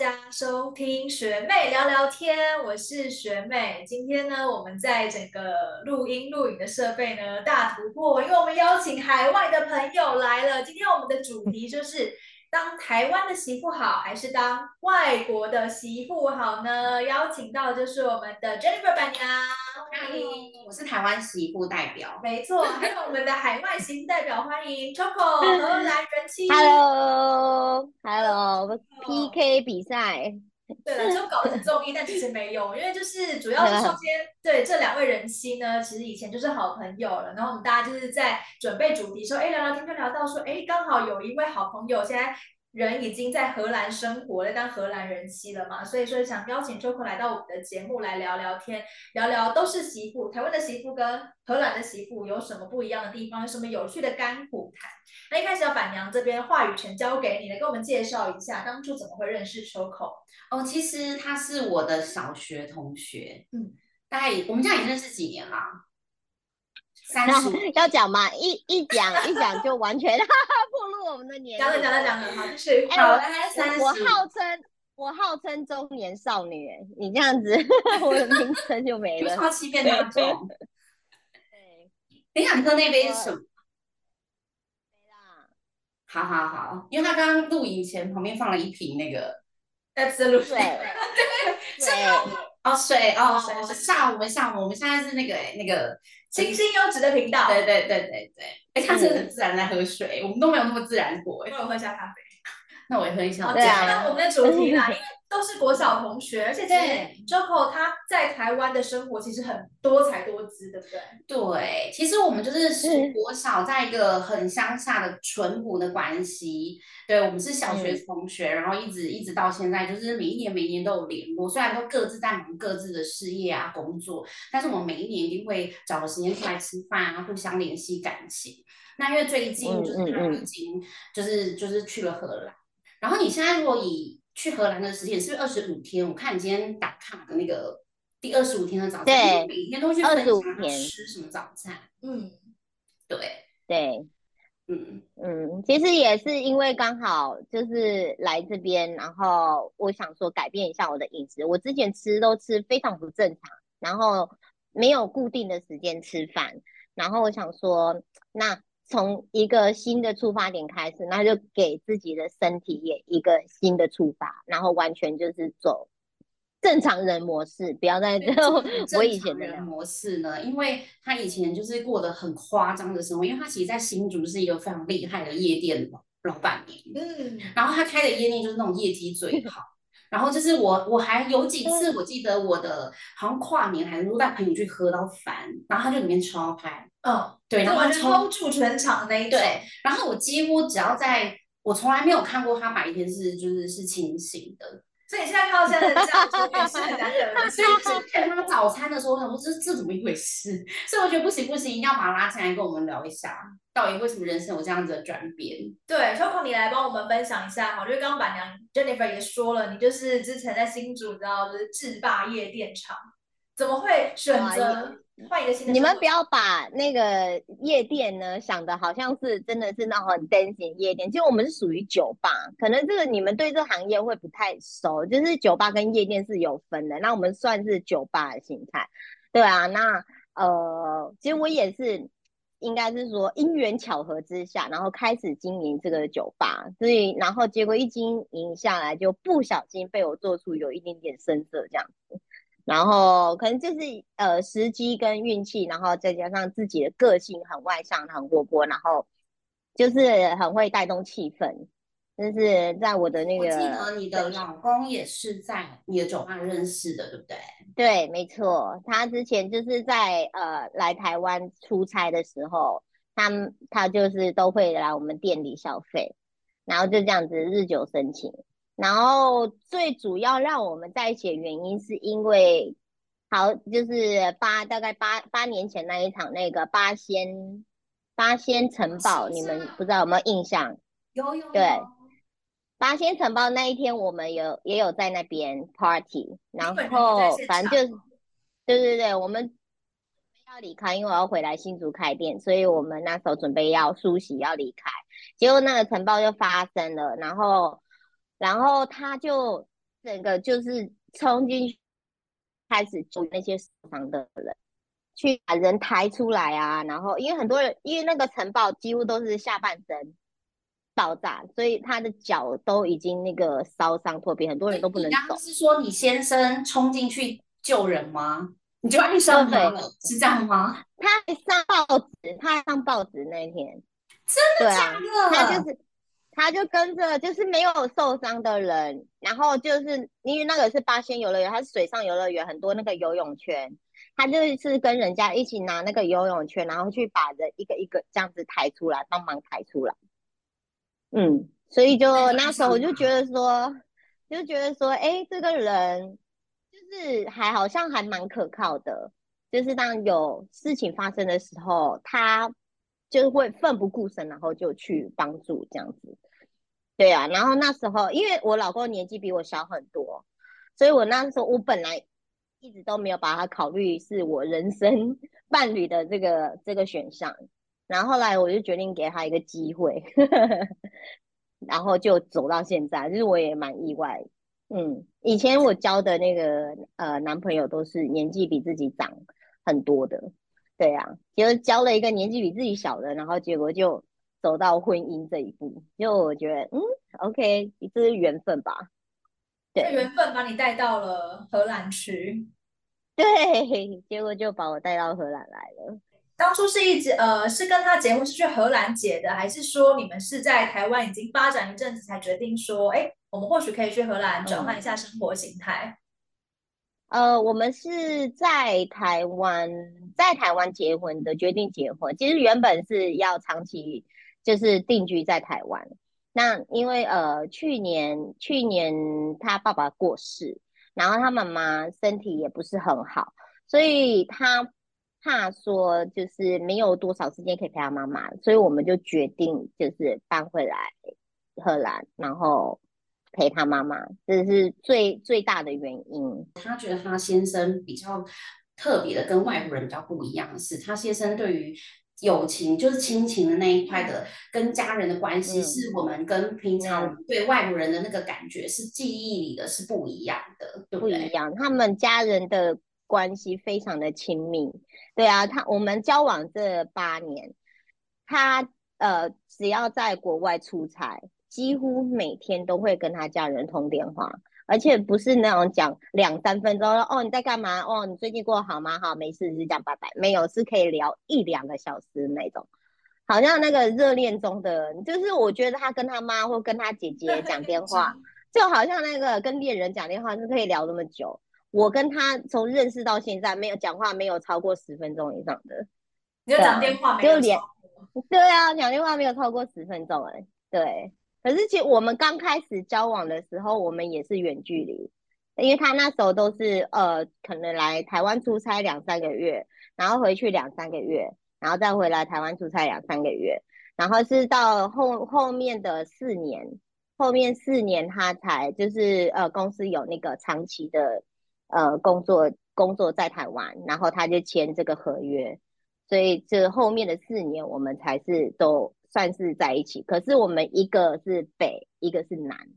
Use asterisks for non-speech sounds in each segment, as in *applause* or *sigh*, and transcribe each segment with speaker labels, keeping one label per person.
Speaker 1: 大家收听学妹聊聊天，我是学妹。今天呢，我们在整个录音录影的设备呢大突破，因为我们邀请海外的朋友来了。今天我们的主题就是当台湾的媳妇好，还是当外国的媳妇好呢？邀请到就是我们的 Jennifer 板娘，
Speaker 2: 欢迎，我是台湾媳妇代表。
Speaker 1: 没错，还有我们的海外媳妇代表，欢迎 Choco 荷兰人妻。
Speaker 3: Hello，Hello，PK 比赛。
Speaker 1: 对了，就搞成综艺，但其实没有，因为就是主要是首先 *laughs* 对这两位人妻呢，其实以前就是好朋友了。然后我们大家就是在准备主题说，哎，聊聊天就聊到说，哎，刚好有一位好朋友现在人已经在荷兰生活了，当荷兰人妻了嘛，所以说想邀请 Choco 来到我们的节目来聊聊天，聊聊都是媳妇，台湾的媳妇跟荷兰的媳妇有什么不一样的地方，有什么有趣的甘苦谈。那一开始要，板娘这边话语权交给你，来给我们介绍一下当初怎么会认识 Choco。
Speaker 2: 哦，其实他是我的小学同学，
Speaker 1: 嗯，
Speaker 2: 大概我们这样已经认识几年啦？三十
Speaker 3: 要讲吗？一一讲一讲就完全 *laughs* 暴露我们的年龄。
Speaker 1: 讲了讲了讲了，好，就是
Speaker 3: 哎，
Speaker 2: 好
Speaker 3: 我
Speaker 2: 大概三十
Speaker 3: 我号称我号称中年少女，你这样子 *laughs* 我的名称就没了。
Speaker 2: 为什么要欺骗大众？*laughs*
Speaker 3: 对，
Speaker 2: 你想喝那杯是什么？
Speaker 3: 没啦。
Speaker 2: 好好好，因为他刚刚录影前旁边放了一瓶那个
Speaker 1: absolute
Speaker 3: 对
Speaker 2: 对
Speaker 3: 对，
Speaker 2: 哦水哦
Speaker 1: 水水
Speaker 2: 下午我们下午我们现在是那个那个
Speaker 1: 清新优质的频道。
Speaker 2: 对对对对对，哎，他是很自然在喝水，我们都没有那么自然过那。
Speaker 1: 我有喝一下咖啡。
Speaker 2: 那我也喝一下
Speaker 1: 好，
Speaker 3: 对啊
Speaker 1: 讲到我们的主题啦，*laughs* 因为都是国小同学，而且其
Speaker 2: 对
Speaker 1: 实 Joko 他在台湾的生活其实很多才多姿，对不对？
Speaker 2: 对，其实我们就是
Speaker 3: 是
Speaker 2: 国小在一个很乡下的淳朴的关系。对，我们是小学
Speaker 3: 嗯
Speaker 2: 同学，然后一直一直到现在，就是每一年每一年都有联络。虽然都各自在忙各自的事业啊、工作，但是我们每一年一定会找个时间出来吃饭啊，互相联系感情。那因为最近
Speaker 3: 嗯
Speaker 2: 就是他已经就是就是去了荷兰，然后你现在如果以去荷兰的时间是不是二十五天？我看你今天打卡的那个第二十五天的早餐，每天都去分
Speaker 3: 25
Speaker 2: 享吃什么早餐。
Speaker 1: 嗯，
Speaker 2: 对，
Speaker 3: 对，
Speaker 2: 嗯，
Speaker 3: 嗯，其实也是因为刚好就是来这边，然后我想说改变一下我的饮食。我之前吃都吃非常不正常，然后没有固定的时间吃饭，然后我想说，那从一个新的出发点开始，那就给自己的身体也一个新的出发，然后完全就是走正常人模式，不要再
Speaker 2: 对
Speaker 3: 走
Speaker 2: 这
Speaker 3: 我以
Speaker 2: 正常人
Speaker 3: 前的人。
Speaker 2: 模式呢，因为他以前就是过得很夸张的生活，因为他其实在新竹是一个非常厉害的夜店老老板娘，
Speaker 1: 嗯，
Speaker 2: 然后他开的夜店就是那种业绩最好。然后就是我，我还有几次，我记得我的好像跨年还是带朋友去喝到烦，然后他就里面超嗨，
Speaker 1: 嗯，
Speaker 2: 对，然后
Speaker 1: 完
Speaker 2: 他超
Speaker 1: 住全场的那一种。
Speaker 2: 对，然后我几乎只要在，我从来没有看过他白天是就是是清醒的，
Speaker 1: 所以你现在看到现在的这样子，也是很难。
Speaker 2: 所以之前他早餐的时候，我想说这这怎么一回事？所以我觉得不行不行，一定要把他拉进来跟我们聊一下，到底为什么人生有这样子的转变？
Speaker 1: 对，Choco，你来帮我们分享一下哈，因为刚刚板娘 Jennifer 也说了，你就是之前在新竹，你知道，就是制霸夜店场，怎么会选
Speaker 3: 哇
Speaker 1: 择换一个新的？
Speaker 3: 你们不要把那个夜店呢想的好像是真的是那种很 dancing 夜店，其实我们是属于酒吧，可能这个你们对这行业会不太熟，就是酒吧跟夜店是有分的，那我们算是酒吧的形态，对啊，那呃，其实我也是。应该是说因缘巧合之下，然后开始经营这个酒吧，所以然后结果一经营下来，就不小心被我做出有一点点声色这样子。然后可能就是呃时机跟运气，然后再加上自己的个性很外向、很活泼，然后就是很会带动气氛。就是在我的那个，
Speaker 2: 我记得你的老公也是在你的酒吧认识的，对不对？
Speaker 3: 对，没错，他之前就是在呃来台湾出差的时候，他他就是都会来我们店里消费，然后就这样子日久生情。然后最主要让我们在一起的原因，是因为好就是八大概八八年前那一场那个八仙八仙城堡，你们不知道有没有印象？
Speaker 2: 有有
Speaker 3: 对八仙城堡那一天，我们有也有在那边 party，然后反正就是，对对对，我们要离开，因为我要回来新竹开店，所以我们那时候准备要梳洗要离开，结果那个城堡就发生了，然后然后他就整个就是冲进去，开始救那些受伤的人，去把人抬出来啊。然后因为很多人，因为那个城堡几乎都是下半身爆炸，所以他的脚都已经那个烧伤破皮，很多人都不能走。
Speaker 2: 是说你先生冲进去救人吗？你就爱上他了，是这样吗？
Speaker 3: 他还上报纸，他还上报纸那天，
Speaker 2: 真的假的？
Speaker 3: 他就是。他就跟着，就是没有受伤的人，然后就是因为那个是八仙游乐园，它是水上游乐园，很多那个游泳圈，他就是跟人家一起拿那个游泳圈，然后去把人一个一个这样子抬出来，帮忙抬出来。嗯，所以就那时候我就觉得说，就觉得说，哎，这个人就是还好像还蛮可靠的，就是当有事情发生的时候，他就会奋不顾身，然后就去帮助这样子。对啊，然后那时候因为我老公年纪比我小很多，所以我那时候我本来一直都没有把他考虑是我人生 *laughs* 伴侣的这个这个选项，然后后来我就决定给他一个机会，然后就走到现在，就是我也蛮意外。嗯，以前我交的那个呃男朋友都是年纪比自己长很多的，对啊，就是交了一个年纪比自己小的，然后结果就。走到婚姻这一步，就我觉得，嗯，OK，这是缘分吧？
Speaker 1: 对，缘分把你带到了荷兰去，
Speaker 3: 对，结果就把我带到荷兰来了。
Speaker 1: 当初是一直呃，是跟他结婚是去荷兰结的，还是说你们是在台湾已经发展一阵子才决定说，哎，我们或许可以去荷兰转换一下生活形态？
Speaker 3: 呃，我们是在台湾，在台湾结婚的，决定结婚。其实原本是要长期。就是定居在台湾，那因为呃去年去年他爸爸过世，然后他妈妈身体也不是很好，所以他怕说就是没有多少时间可以陪他妈妈，所以我们就决定就是搬回来荷兰，然后陪他妈妈，这是最最大的原因。
Speaker 2: 他觉得他先生比较特别的，跟外国人比较不一样的是，他先生对于。友情就是亲情的那一块的，跟家人的关系是我们跟平常对外国人的那个感觉是记忆里的是不一样的，对不对？
Speaker 3: 不一样，他们家人的关系非常的亲密。对啊，他我们交往这八年，他呃只要在国外出差，几乎每天都会跟他家人通电话。而且不是那种讲两三分钟哦，你在干嘛？哦，你最近过得好吗？好，没事，是这样拜拜。没有，是可以聊一两个小时那种，好像那个热恋中的，就是我觉得他跟他妈或跟他姐姐讲电话，就好像那个跟恋人讲电话是可以聊那么久。我跟他从认识到现在，没有讲话没有超过十分钟以上的。
Speaker 1: 你就讲电话没有？
Speaker 3: 对啊，讲电话没有超过十分钟哎，对。可是，其实我们刚开始交往的时候，我们也是远距离，因为他那时候都是呃，可能来台湾出差两三个月，然后回去两三个月，然后再回来台湾出差两三个月，然后是到后后面的四年，后面四年他才就是呃，公司有那个长期的呃工作工作在台湾，然后他就签这个合约，所以这后面的四年我们才是都。算是在一起，可是我们一个是北，一个是南，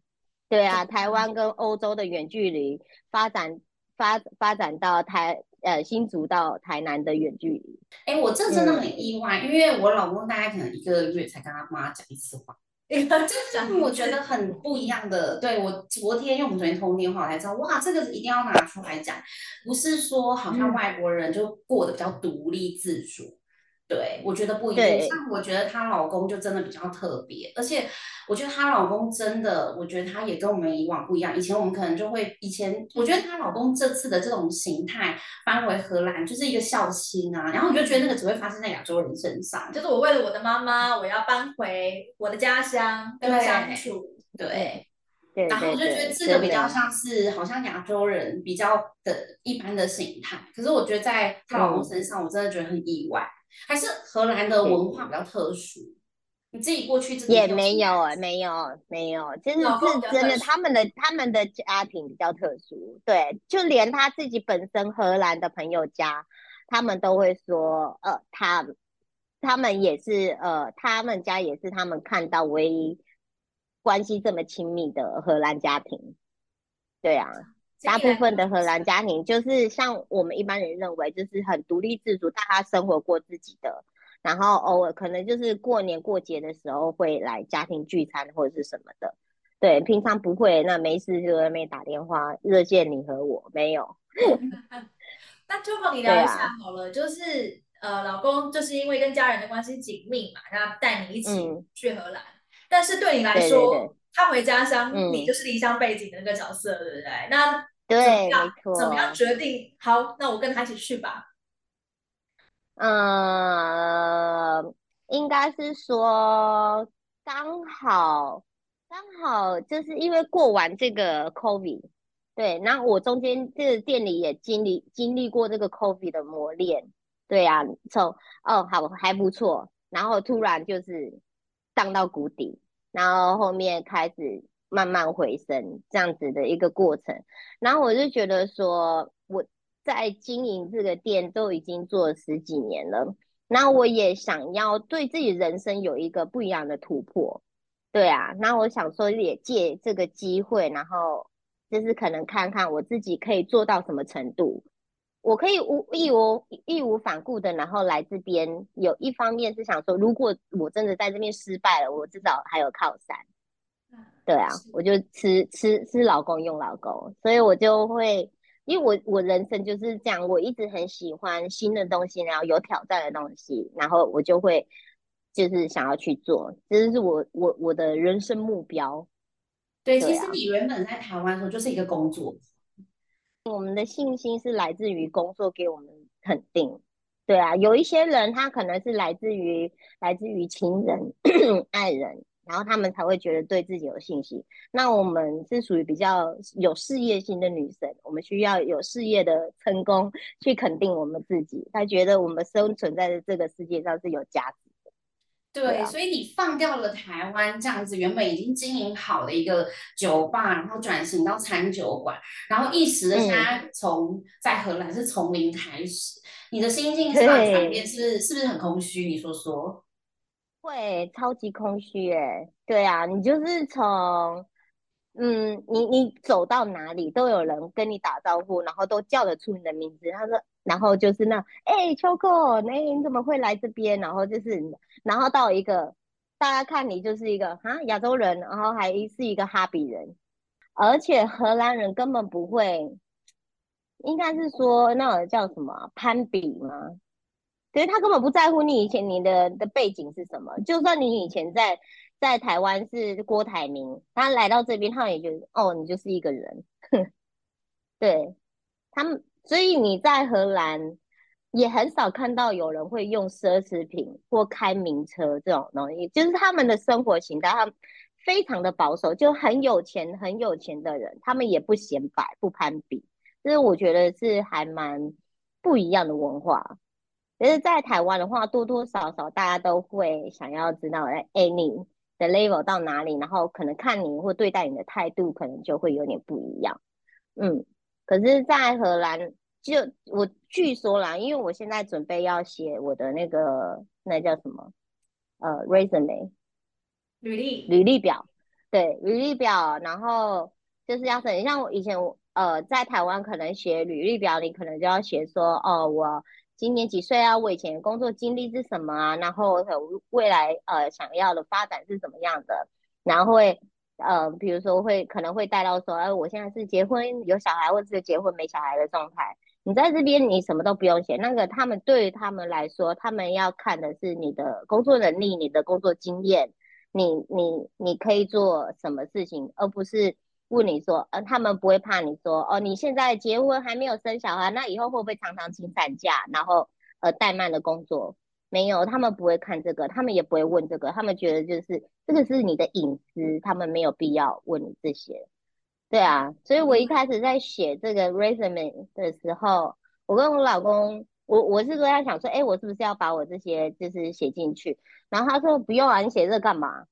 Speaker 3: 对啊，台湾跟欧洲的远距离发展发发展到台呃新竹到台南的远距离。
Speaker 2: 哎，我这真的很意外，因为我老公大概可能一个月才跟他妈讲一次话，*laughs* 这是我觉得很不一样的。对我昨天，因为我们昨天通电话才知道，哇，这个一定要拿出来讲，不是说好像外国人就过得比较独立自主。对，我觉得不一定。像我觉得她老公就真的比较特别，而且我觉得她老公真的，我觉得他也跟我们以往不一样。以前我们可能就会，以前我觉得她老公这次的这种形态搬回荷兰就是一个孝心啊，然后我就觉得那个只会发生在亚洲人身上，
Speaker 1: 就是我为了我的妈妈，我要搬回我的家乡跟相处。
Speaker 2: 对，然后我就觉得这个比较像是好像亚洲人比较的一般的形态，可是我觉得在她老公身上，我真的觉得很意外。还是荷兰的文化比较特殊，你自己过去
Speaker 3: 也没有啊，没有没有，真的是真的，他们的他们的家庭比较特殊，对，就连他自己本身荷兰的朋友家，他们都会说，呃，他他们也是，呃，他们家也是他们看到唯一关系这么亲密的荷兰家庭，对啊，大部分的荷兰家庭就是像我们一般人认为，就是很独立自主，大家生活过自己的，然后偶尔可能就是过年过节的时候会来家庭聚餐或者是什么的。对，平常不会，那没事就在那边打电话热线你和我没有。*laughs*
Speaker 1: 那就和你聊一下好了，就是呃，老公就是因为跟家人的关系紧密嘛，那带你一起去荷兰，但是对你来说，他回家乡，你就是离乡背景的那个角色，对不对？那
Speaker 3: 对，没
Speaker 1: 错。怎么样决定？好，那我跟他一起去吧。
Speaker 3: 嗯，应该是说刚好。刚好就是因为过完这个 COVID，对，然后我中间这个店里也经历经历过这个 COVID 的磨练，对呀，从哦好还不错，然后突然就是荡到谷底，然后后面开始慢慢回升这样子的一个过程，然后我就觉得说我在经营这个店都已经做了十几年了，那我也想要对自己人生有一个不一样的突破。对啊，那我想说也借这个机会，然后就是可能看看我自己可以做到什么程度，我可以无义无义无反顾的，然后来这边。有一方面是想说，如果我真的在这边失败了，我至少还有靠山。对啊，我就吃吃吃老公用老公，所以我就会，因为我我人生就是这样，我一直很喜欢新的东西，然后有挑战的东西，然后我就会。就是想要去做，这是我我我的人生目标。
Speaker 2: 对，其实你原本在台湾的时候就是一个工作。
Speaker 3: 我们的信心是来自于工作给我们肯定。对啊，有一些人他可能是来自于来自于亲人、*clears throat* 爱人，然后他们才会觉得对自己有信心。那我们是属于比较有事业心的女生，我们需要有事业的成功去肯定我们自己，他觉得我们生存在这个世界上是有价值的。
Speaker 2: 对，所以你放掉了台湾这样子原本已经经营好的一个酒吧，然后转型到餐酒馆，然后一时的现在从在荷兰是从零开始，你的心境上转变是是不是很空虚？你说说。
Speaker 3: 会，超级空虚哎。对啊，你就是从。嗯，你你走到哪里都有人跟你打招呼，然后都叫得出你的名字。他说，然后就是那，哎，秋哥，那你怎么会来这边？然后就是，然后到一个大家看你就是一个啊亚洲人，然后还是一个哈比人，而且荷兰人根本不会，应该是说那种叫什么攀比吗？所以他根本不在乎你以前你的的背景是什么，就算你以前在。在台湾是郭台铭，他来到这边，他也觉得哦，你就是一个人。*laughs* 对他们，所以你在荷兰也很少看到有人会用奢侈品或开名车这种东西，就是他们的生活形态，他非常的保守，就很有钱很有钱的人，他们也不显摆不攀比，就是我觉得是还蛮不一样的文化。其实，在台湾的话，多多少少大家都会想要知道，哎，你。的 level 到哪里，然后可能看你或对待你的态度，可能就会有点不一样。嗯，可是，在荷兰，就我据说啦，因为我现在准备要写我的那个那叫什么呃 resume
Speaker 1: 履历
Speaker 3: 履历表，对履历表，然后就是要写，像我以前呃在台湾可能写履历表，你可能就要写说哦我。今年几岁啊？我以前工作经历是什么啊？然后未来呃想要的发展是怎么样的？然后会呃比如说会可能会带到说，哎，我现在是结婚有小孩，或者是结婚没小孩的状态。你在这边你什么都不用写，那个他们对于他们来说，他们要看的是你的工作能力、你的工作经验，你你你可以做什么事情，而不是。问你说，呃，他们不会怕你说，哦，你现在结婚还没有生小孩，那以后会不会常常请产假，然后呃怠慢的工作？没有，他们不会看这个，他们也不会问这个，他们觉得就是这个是你的隐私，他们没有必要问你这些。对啊，所以我一开始在写这个 resume 的时候，我跟我老公，我我是说他想说，哎，我是不是要把我这些就是写进去？然后他说不用啊，你写这干嘛？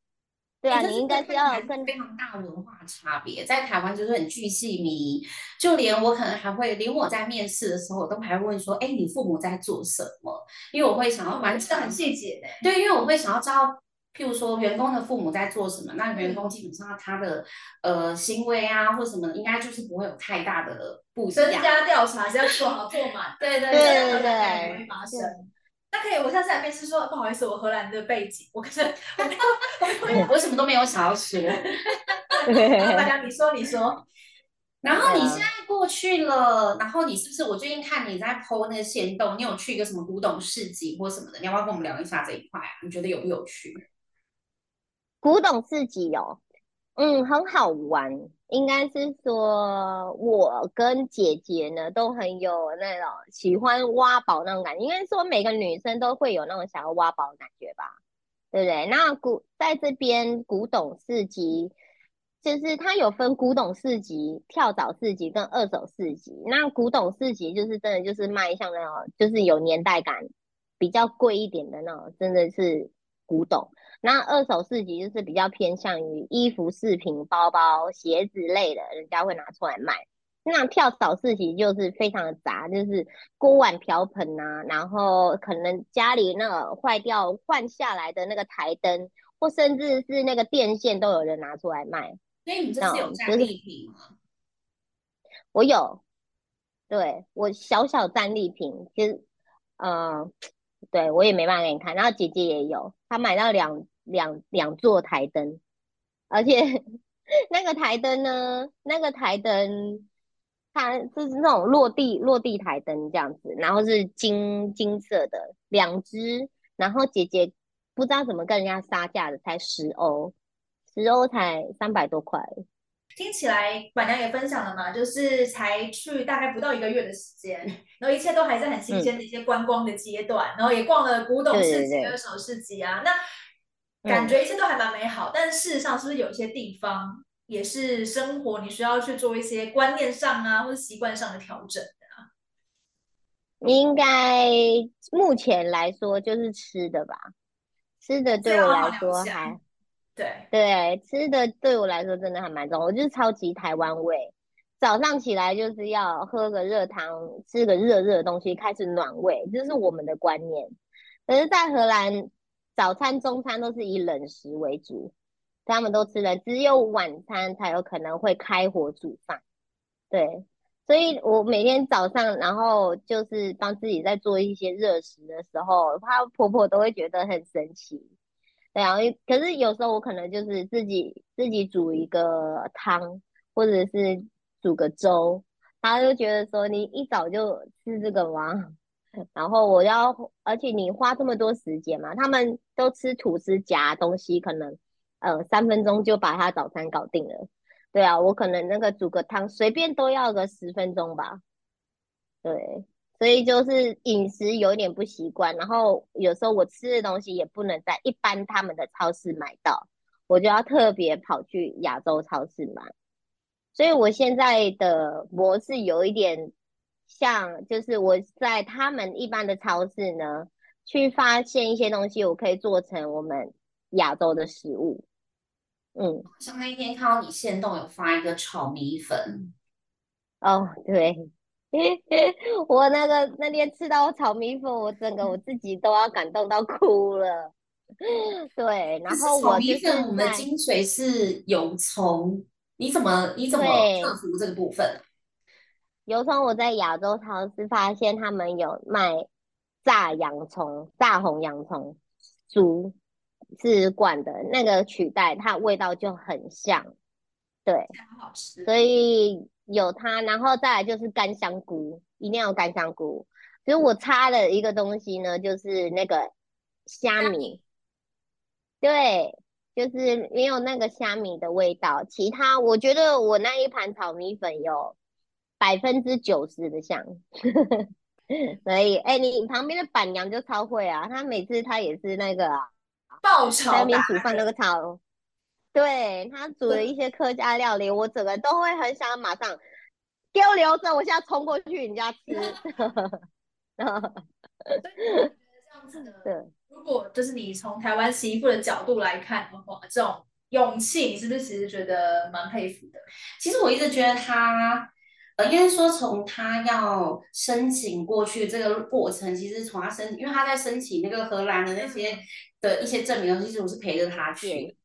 Speaker 3: 对啊，你应该是要跟
Speaker 2: 非常大文化差别，在台湾就是很巨细靡，就连我可能还会，连我在面试的时候，我都还会问说，哎，你父母在做什么？因为我会想要
Speaker 1: 蛮很细节的。
Speaker 2: 对，因为我会想要知道譬如说员工的父母在做什么，那员工基本上他的呃行为啊或什么，应该就是不会有太大的不一
Speaker 1: 增。加调查是要做好做满，*laughs* 对对
Speaker 3: 对对
Speaker 1: 的也不会发生。那可以，我下次来面试说，不好意思，我荷兰的背景，我可是我没有，我。
Speaker 2: 我什么都没有想要 *laughs* 说。
Speaker 1: 大家你说你说，
Speaker 2: 然后你现在过去了，然后你是不是？我最近看你在 PO 那个线动，你有去一个什么古董市集或什么的？你要不要跟我们聊一下这一块啊？你觉得有不有趣？
Speaker 3: 古董市集有，嗯，很好玩。应该是说，我跟姐姐呢都很有那种喜欢挖宝那种感觉。应该说，每个女生都会有那种想要挖宝的感觉吧，对不对？那古在这边古董市集，就是它有分古董市集、跳蚤市集跟二手市集。那古董市集就是真的就是卖像那种就是有年代感、比较贵一点的那种，真的是古董。那二手市集就是比较偏向于衣服、饰品、包包、鞋子类的，人家会拿出来卖。那跳蚤市集就是非常的杂，就是锅碗瓢盆啊，然后可能家里那个坏掉换下来的那个台灯，或甚至是那个电线都有人拿出来卖。
Speaker 2: 所以你这是有战利品吗？
Speaker 3: 我有，对，我小小战利品，其实，嗯、*tsk* 对我也没办法给你看。然后姐姐也有，他买到两两两座台灯，而且 *laughs* 那个台灯呢，那个台灯它就是那种落地落地台灯这样子，然后是金金色的两只，然后姐姐不知道怎么跟人家杀价的，才十欧，十欧才三百多块。
Speaker 1: 听起来板娘也分享了嘛，就是才去大概不到一个月的时间，*laughs* 然后一切都还在很新鲜的一些观光的阶段，然后也逛了古董市集、二手市集啊，那感觉一切都还蛮美好，但事实上是不是有一些地方也是生活你需要去做一些观念上啊或者习惯上的调整的啊？
Speaker 3: 应该目前来说就是吃的吧，吃的对我来说还
Speaker 1: 对，
Speaker 3: 吃的对我来说真的还蛮重要，我就是超级台湾味。早上起来就是要喝个热汤，吃个热热的东西，开始暖胃，这是我们的观念。可是，在荷兰，早餐、中餐都是以冷食为主，他们都吃了，只有晚餐才有可能会开火煮饭。对，所以我每天早上，然后就是帮自己在做一些热食的时候，她婆婆都会觉得很神奇。对啊，可是有时候我可能就是自己自己煮一个汤，或者是煮个粥，他就觉得说你一早就吃这个吗？*laughs* 然后我要，而且你花这么多时间嘛，他们都吃吐司夹东西，可能呃三分钟就把他早餐搞定了。对啊，我可能那个煮个汤，随便都要个十分钟吧。对，所以就是饮食有点不习惯，然后有时候我吃的东西也不能在一般他们的超市买到，我就要特别跑去亚洲超市买。所以我现在的模式有一点像，就是我在他们一般的超市呢，去发现一些东西，我可以做成我们亚洲的食物。嗯，
Speaker 2: 像那一天看到你线动有发一个炒米粉，
Speaker 3: 哦，对，*laughs* 我那个那天吃到炒米粉，我整个我自己都要感动到哭了。对，然后我就是
Speaker 2: 米粉，我们的精髓是油葱，你怎么你怎么
Speaker 3: 对
Speaker 2: 克服这个部分？
Speaker 3: 油葱我在亚洲超市发现他们有卖炸洋葱、炸红洋葱，酥是罐的，那个取代它味道就很像，对，
Speaker 1: 很好吃。
Speaker 3: 所以有它，然后再来就是干香菇，一定要有干香菇。所以我插的一个东西呢，就是那个虾米
Speaker 1: 虾米，
Speaker 3: 对，就是没有那个虾米的味道。其他我觉得我那一盘炒米粉有百分之九十的像，*laughs* 所以哎、你旁边的板娘就超会啊，她每次她也是那个啊。
Speaker 1: 爆炒
Speaker 3: 那边煮饭那个炒，对他煮的一些客家料理，我整个都会很想马上给我留着，我现在冲过去你家吃。
Speaker 1: 这样子的，
Speaker 3: 对，
Speaker 1: 如果就是你从台湾媳妇的角度来看的话，这种勇气，你是不是其实觉得蛮佩服的？
Speaker 2: 其实我一直觉得他，呃，应该说从他要申请过去这个过程，其实从他申，因为他在申请那个荷兰的那些的一些证明，其实我是陪着他去。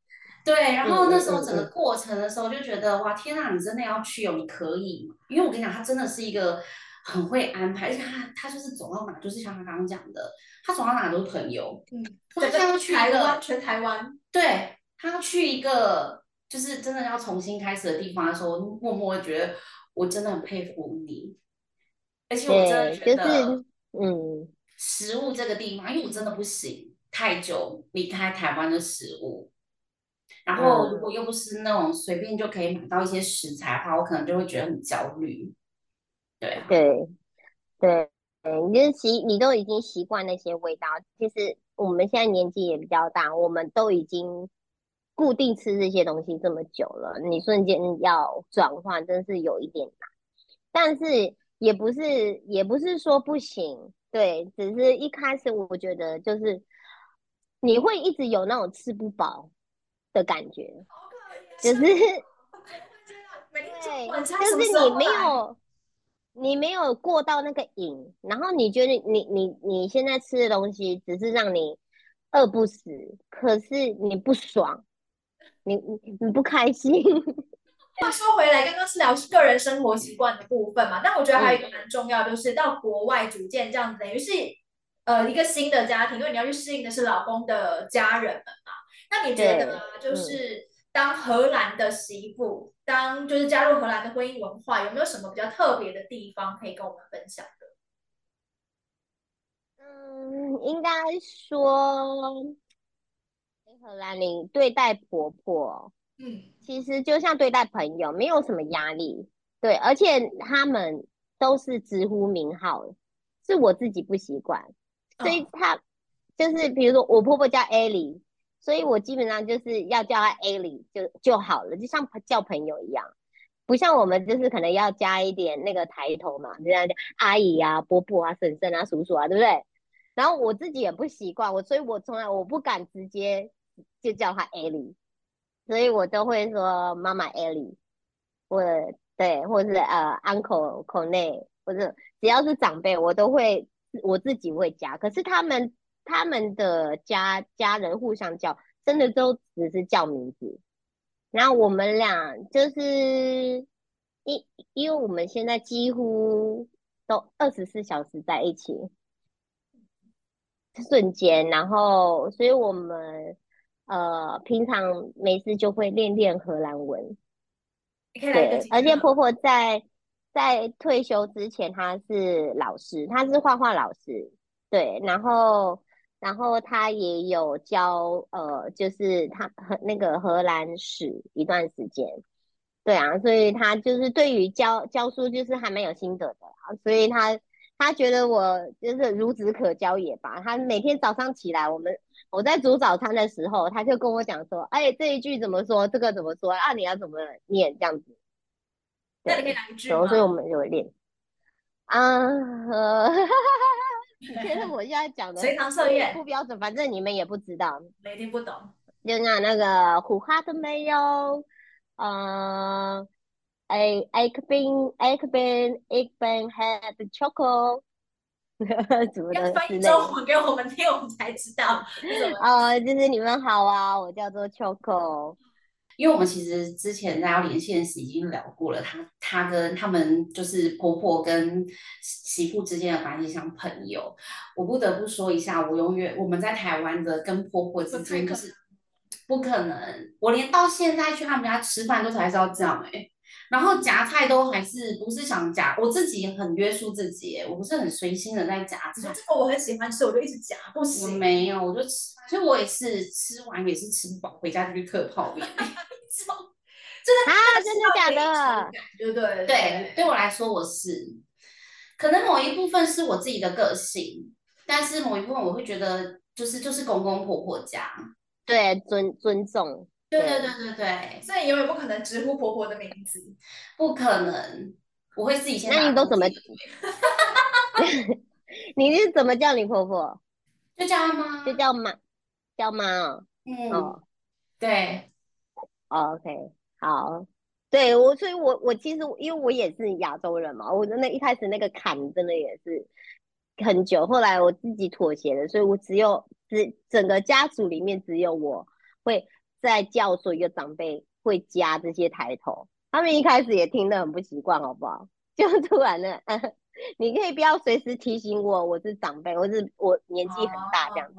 Speaker 2: 对，然后那时候整个过程的时候就觉得哇，天哪，你真的要去哦，你可以吗？因为我跟你讲，他真的是一个很会安排，而且他他就是走到哪，就是像他刚刚讲的，他走到哪都是朋友。嗯，他要去
Speaker 1: 台湾，全台湾。
Speaker 2: 对，他要去一个就是真的要重新开始的地方的时候，默默的觉得我真的很佩服你，而且我真的觉得，嗯，食物这个地方，因为我真的不行太久离开台湾的食物。然后，如果又不是那种随便就可以买到一些食材的话，我可能就会觉得很焦虑。对
Speaker 3: 对对，你就是习，你都已经习惯那些味道。其实我们现在年纪也比较大，我们都已经固定吃这些东西这么久了，你瞬间要转换，真是有一点难。但是也不是，也不是说不行，对，只是一开始我觉得就是你会一直有那种吃不饱。的感觉，就是对，就是 *laughs* 你没有，你没有过到那个瘾，然后你觉得你你你现在吃的东西只是让你饿不死，可是你不爽，你你你不开心。
Speaker 1: 话说回来，刚刚是聊个人生活习惯的部分嘛，但我觉得还有一个蛮重要，就是到国外组建这样子，等于是呃一个新的家庭，因为你要去适应的是老公的家人们嘛。那你觉得，就是当荷兰的媳妇，当就是加入荷兰的婚姻文化，有没有什么比较特别的地方可以跟我们分享的？
Speaker 3: 嗯，应该说，荷兰你对待婆婆，嗯，其实就像对待朋友，没有什么压力。对，而且他们都是直呼名号，是我自己不习惯，所以他就是比如说我婆婆叫艾莉。所以我基本上就是要叫他 A 里就就好了，就像叫朋友一样，不像我们就是可能要加一点那个抬头嘛，这样阿姨啊、伯伯啊、婶婶啊、叔叔啊，对不对？然后我自己也不习惯，我所以我从来我不敢直接就叫他 A 里，所以我都会说妈妈 A 里，或者对，或者是呃 uncle 口内，或者只要是长辈，我都会我自己会加，可是他们。他们的家家人互相叫，真的都只是叫名字。然后我们俩就是因因为我们现在几乎都二十四小时在一起，瞬间，然后所以我们呃平常没事就会练练荷兰文。
Speaker 1: 对，
Speaker 3: 而且婆婆在在退休之前，她是老师，她是画画老师。对，然后。然后他也有教，呃，就是他和那个荷兰史一段时间，对啊，所以他就是对于教教书就是还蛮有心得的啊，所以他他觉得我就是孺子可教也罢。他每天早上起来，我们我在煮早餐的时候，他就跟我讲说，哎，这一句怎么说，这个怎么说啊？你要怎么念这样子？
Speaker 1: 那你可以来一句
Speaker 3: 所以我们就练啊。*laughs* 其实我现在讲的
Speaker 1: 随堂测验
Speaker 3: 不标准，反正你们也不知道，
Speaker 1: 没听不懂。
Speaker 3: 就那那个胡哈的没有，呃，I I been I been I been had chocolate，*laughs*
Speaker 1: 怎么的翻译中文给我们听，我们才知道。
Speaker 3: 呃，*laughs* 就是你们好啊，我叫做 chocolate。
Speaker 2: 因为我们其实之前在要连线时已经聊过了，她她跟他们就是婆婆跟媳妇之间的关系像朋友。我不得不说一下，我永远我们在台湾的跟婆婆之间就是不可能，我连到现在去他们家吃饭都还是要这样哎，然后夹菜都还是不是想夹，我自己很约束自己，我不是很随心的在夹菜。
Speaker 1: 这个我很喜欢吃，我就一直夹，不行。
Speaker 2: 我没有，我就吃。所以我也是吃完也是吃不饱，回家就去嗑泡面。*laughs*
Speaker 1: 真的
Speaker 3: 啊，真的假的？
Speaker 1: 对对
Speaker 2: 对，对我来说我是，可能某一部分是我自己的个性，但是某一部分我会觉得就是就是公公婆婆家，
Speaker 3: 对尊尊重，
Speaker 2: 对对对对对，
Speaker 1: 所以永远不可能直呼婆婆的名字，
Speaker 2: 不可能，我会自己先。
Speaker 3: 那你都怎么？*laughs* 你是怎么叫你婆婆？
Speaker 2: 就叫妈，
Speaker 3: 就叫妈。叫妈
Speaker 2: 哦，嗯，对
Speaker 3: ，OK，好，对我，所以我我其实因为我也是亚洲人嘛，我真的一开始那个坎真的也是很久，后来我自己妥协了，所以我只有只整个家族里面只有我会在教所有长辈会加这些抬头，他们一开始也听得很不习惯，好不好？*laughs* 就突然呢，*laughs* 你可以不要随时提醒我我是长辈，我是我年纪很大这样子。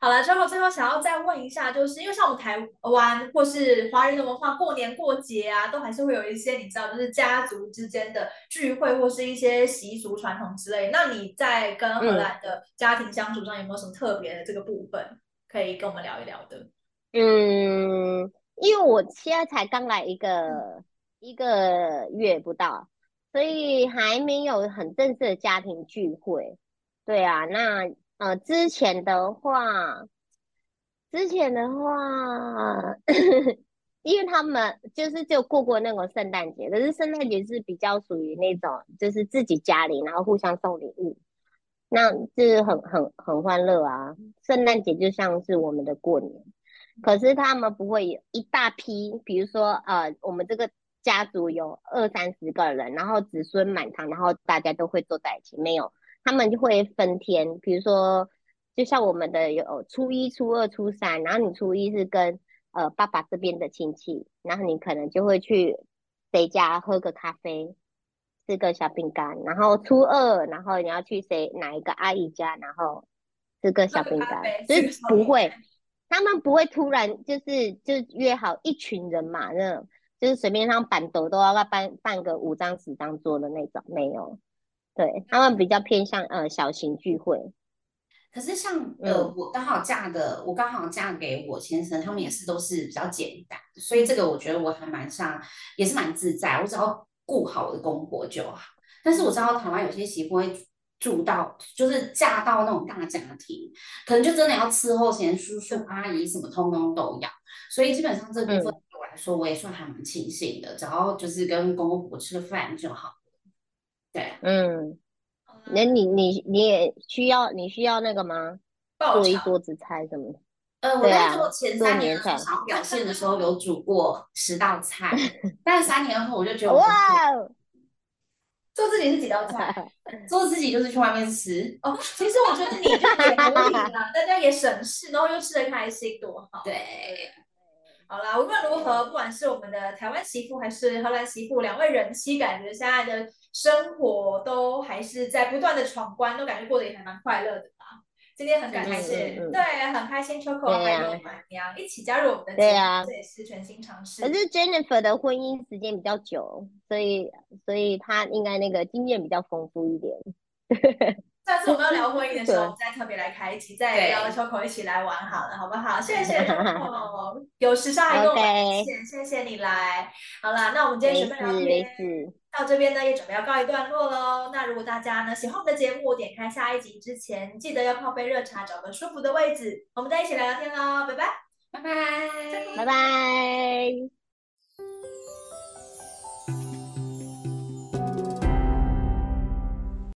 Speaker 1: 好了，最后最后想要再问一下，就是因为像我们台湾或是华人的文化，过年过节啊，都还是会有一些你知道，就是家族之间的聚会或是一些习俗传统之类。那你在跟荷兰的家庭相处上有没有什么特别的这个部分可以跟我们聊一聊的？
Speaker 3: 嗯，因为我现在才刚来一个一个月不到，所以还没有很正式的家庭聚会。对啊，那。呃，之前的话，之前的话，*coughs* 因为他们就是就过过那种圣诞节，可是圣诞节是比较属于那种就是自己家里，然后互相送礼物，那就是很很很欢乐啊。圣诞节就像是我们的过年，可是他们不会有一大批，比如说呃，我们这个家族有二三十个人，然后子孙满堂，然后大家都会坐在一起，没有。他们就会分天，比如说，就像我们的有初一、初二、初三，然后你初一是跟呃爸爸这边的亲戚，然后你可能就会去谁家喝个咖啡，吃个小饼干，然后初二，然后你要去谁哪一个阿姨家，然后吃个小饼干，就是不会，他们不会突然就是就约好一群人嘛，那就是随便上板凳都要办办个五张十张桌的那种，没有。对他们比较偏向呃小型聚会，
Speaker 2: 可是像呃我刚好嫁的，我刚好嫁给我先生，他们也是都是比较简单，所以这个我觉得我还蛮像，也是蛮自在，我只要顾好我的公婆就好。但是我知道台湾有些媳妇会住到，就是嫁到那种大家庭，可能就真的要伺候前叔叔阿姨什么通通都要，所以基本上这部分对我来说，我也算还蛮庆幸的，只要就是跟公公婆吃个饭就好。对，
Speaker 3: 嗯，那你你你也需要你需要那个吗？做一桌子菜什么的。
Speaker 2: 呃，我在做前三年想表现的时候有煮过十道菜，*laughs* 但是三年后我就觉得哇，
Speaker 1: 做自己是几道菜？*laughs*
Speaker 2: 做自己就是去外面吃
Speaker 1: 哦。其实我觉得你就也可以啦，*laughs* 大家也省事，然后又吃的开心，多好。
Speaker 2: 对。
Speaker 1: 好啦，无论如何，不管是我们的台湾媳妇还是荷兰媳妇，两位人妻，感觉现在的生活都还是在不断的闯关，都感觉过得也还蛮快乐的吧。今天很感谢，对，很开心，Choco 还有满娘一起加入我们的节目，这也是全新尝试。
Speaker 3: 可是 Jennifer 的婚姻时间比较久，所以所以她应该那个经验比较丰富一点。*laughs*
Speaker 1: 下次我们要聊婚姻的时候，我们再特别来开一期，再邀 Choco 一起来玩好了，好不好？谢谢 *laughs* Choco，有时尚还跟我们谢谢谢你来。好了，那我们今天准备聊天到这边呢，也准备要告一段落喽。那如果大家呢喜欢我们的节目，点开下一集之前，记得要泡杯热茶，找个舒服的位置，我们再一起聊聊天喽。拜拜，
Speaker 2: 拜拜，
Speaker 3: 拜拜。